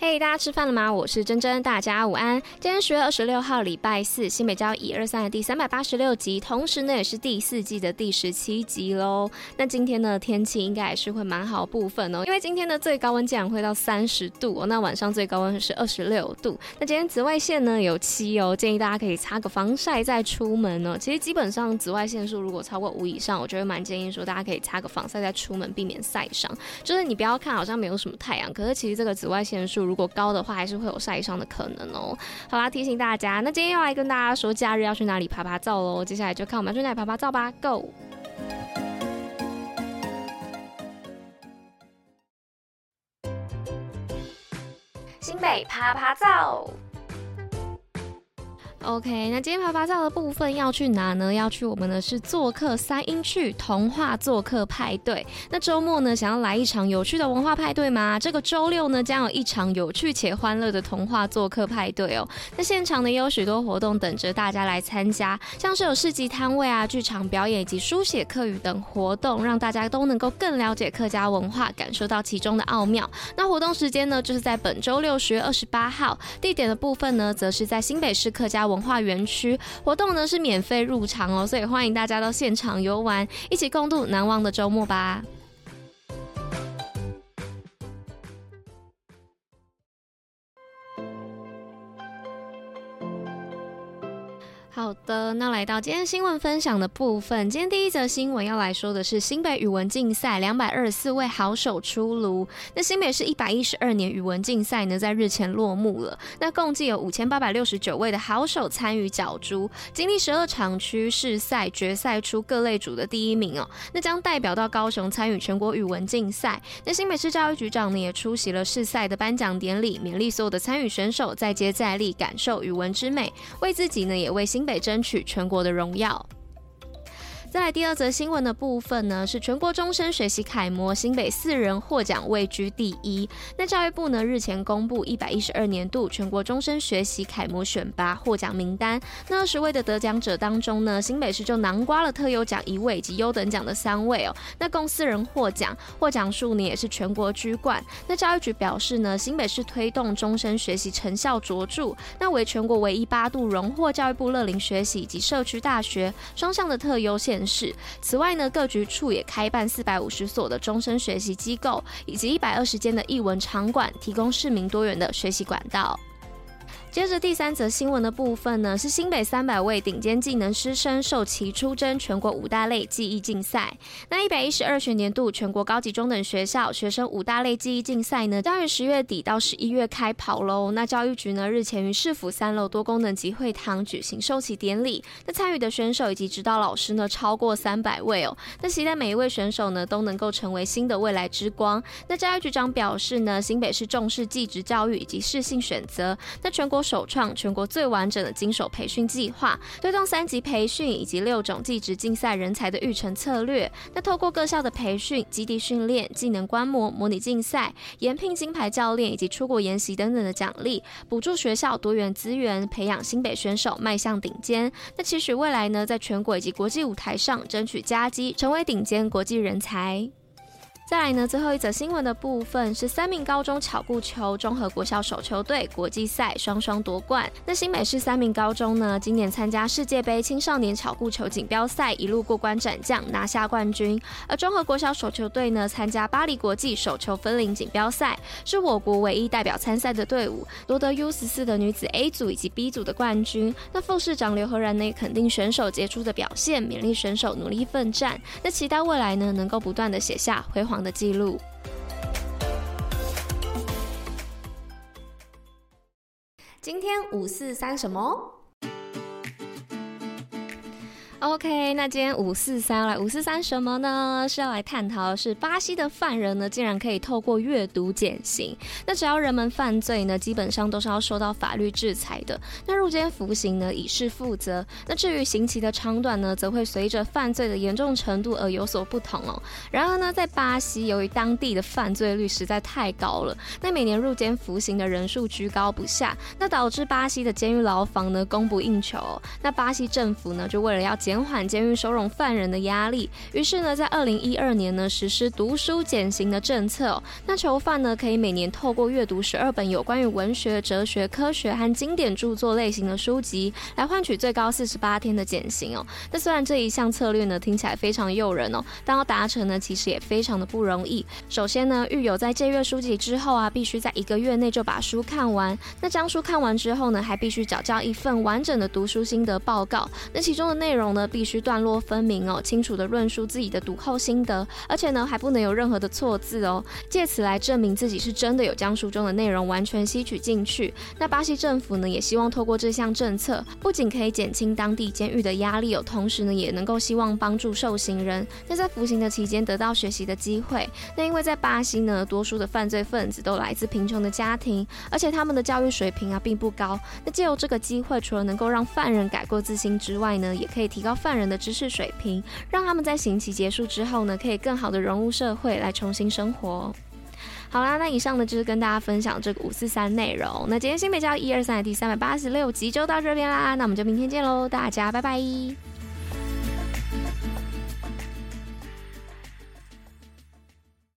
嘿大家吃饭了吗？我是珍珍，大家午安。今天十月二十六号，礼拜四，新北交一二三的第三百八十六集，同时呢也是第四季的第十七集喽。那今天呢天气应该也是会蛮好部分哦，因为今天的最高温竟然会到三十度哦，那晚上最高温是二十六度。那今天紫外线呢有七哦，建议大家可以擦个防晒再出门哦。其实基本上紫外线数如果超过五以上，我觉得蛮建议说大家可以擦个防晒再出门，避免晒伤。就是你不要看好像没有什么太阳，可是其实这个紫外线数。如果高的话，还是会有晒伤的可能哦。好啦，提醒大家，那今天又来跟大家说，假日要去哪里拍拍照喽？接下来就看我们去哪里趴趴造吧，Go！新北拍拍照。OK，那今天趴趴造的部分要去哪呢？要去我们的是做客三英趣童话做客派对。那周末呢，想要来一场有趣的文化派对吗？这个周六呢，将有一场有趣且欢乐的童话做客派对哦。那现场呢，也有许多活动等着大家来参加，像是有市集摊位啊、剧场表演以及书写客语等活动，让大家都能够更了解客家文化，感受到其中的奥妙。那活动时间呢，就是在本周六十月二十八号，地点的部分呢，则是在新北市客家文文化园区活动呢是免费入场哦，所以欢迎大家到现场游玩，一起共度难忘的周末吧。好的，那来到今天新闻分享的部分。今天第一则新闻要来说的是新北语文竞赛，两百二十四位好手出炉。那新北市一百一十二年语文竞赛呢，在日前落幕了。那共计有五千八百六十九位的好手参与角逐，经历十二场区试赛，决赛出各类组的第一名哦。那将代表到高雄参与全国语文竞赛。那新北市教育局长呢，也出席了试赛的颁奖典礼，勉励所有的参与选手再接再厉，感受语文之美，为自己呢，也为新北争取全国的荣耀。再来第二则新闻的部分呢，是全国终身学习楷模，新北四人获奖位居第一。那教育部呢日前公布一百一十二年度全国终身学习楷模选拔获奖名单。那二十位的得奖者当中呢，新北市就囊括了特优奖一位以及优等奖的三位哦。那共四人获奖，获奖数呢也是全国居冠。那教育局表示呢，新北市推动终身学习成效卓著，那为全国唯一八度荣获教育部乐龄学习以及社区大学双向的特优县市。此外呢，各局处也开办四百五十所的终身学习机构，以及一百二十间的艺文场馆，提供市民多元的学习管道。接着第三则新闻的部分呢，是新北三百位顶尖技能师生授期出征全国五大类技艺竞赛。那一百一十二学年度全国高级中等学校学生五大类技艺竞赛呢，将于十月底到十一月开跑喽。那教育局呢日前于市府三楼多功能集会堂举行授旗典礼。那参与的选手以及指导老师呢超过三百位哦。那期待每一位选手呢都能够成为新的未来之光。那教育局长表示呢，新北市重视技职教育以及适性选择。那全国。首创全国最完整的精手培训计划，推动三级培训以及六种技职竞赛人才的育成策略。那透过各校的培训、基地训练、技能观摩、模拟竞赛、延聘金牌教练以及出国研习等等的奖励，补助学校多元资源，培养新北选手迈向顶尖。那期许未来呢，在全国以及国际舞台上争取佳绩，成为顶尖国际人才。再来呢，最后一则新闻的部分是三名高中巧固球综合国小手球队国际赛双双夺冠。那新北市三名高中呢，今年参加世界杯青少年巧固球锦标赛，一路过关斩将，拿下冠军。而综合国小手球队呢，参加巴黎国际手球分龄锦标赛，是我国唯一代表参赛的队伍，夺得 U 十四的女子 A 组以及 B 组的冠军。那副市长刘和然呢，肯定选手杰出的表现，勉励选手努力奋战。那期待未来呢，能够不断的写下辉煌的记录。今天五四三什么？OK，那今天五四三来五四三什么呢？是要来探讨的是巴西的犯人呢，竟然可以透过阅读减刑。那只要人们犯罪呢，基本上都是要受到法律制裁的。那入监服刑呢，以示负责。那至于刑期的长短呢，则会随着犯罪的严重程度而有所不同哦。然而呢，在巴西，由于当地的犯罪率实在太高了，那每年入监服刑的人数居高不下，那导致巴西的监狱牢房呢供不应求。那巴西政府呢，就为了要减缓监狱收容犯人的压力，于是呢，在二零一二年呢，实施读书减刑的政策。那囚犯呢，可以每年透过阅读十二本有关于文学、哲学、科学和经典著作类型的书籍，来换取最高四十八天的减刑哦。那虽然这一项策略呢，听起来非常诱人哦，但要达成呢，其实也非常的不容易。首先呢，狱友在借阅书籍之后啊，必须在一个月内就把书看完。那将书看完之后呢，还必须缴交一份完整的读书心得报告。那其中的内容呢，必须段落分明哦，清楚地论述自己的读后心得，而且呢，还不能有任何的错字哦，借此来证明自己是真的有将书中的内容完全吸取进去。那巴西政府呢，也希望透过这项政策，不仅可以减轻当地监狱的压力哦，同时呢，也能够希望帮助受刑人那在服刑的期间得到学习的机会。那因为在巴西呢，多数的犯罪分子都来自贫穷的家庭，而且他们的教育水平啊并不高。那借由这个机会，除了能够让犯人改过自新之外呢，也可以提高犯人的知识水平，让他们在刑期结束之后呢，可以更好的融入社会，来重新生活。好啦，那以上呢就是跟大家分享这个五四三内容。那今天新北教一二三的第三百八十六集就到这边啦，那我们就明天见喽，大家拜拜。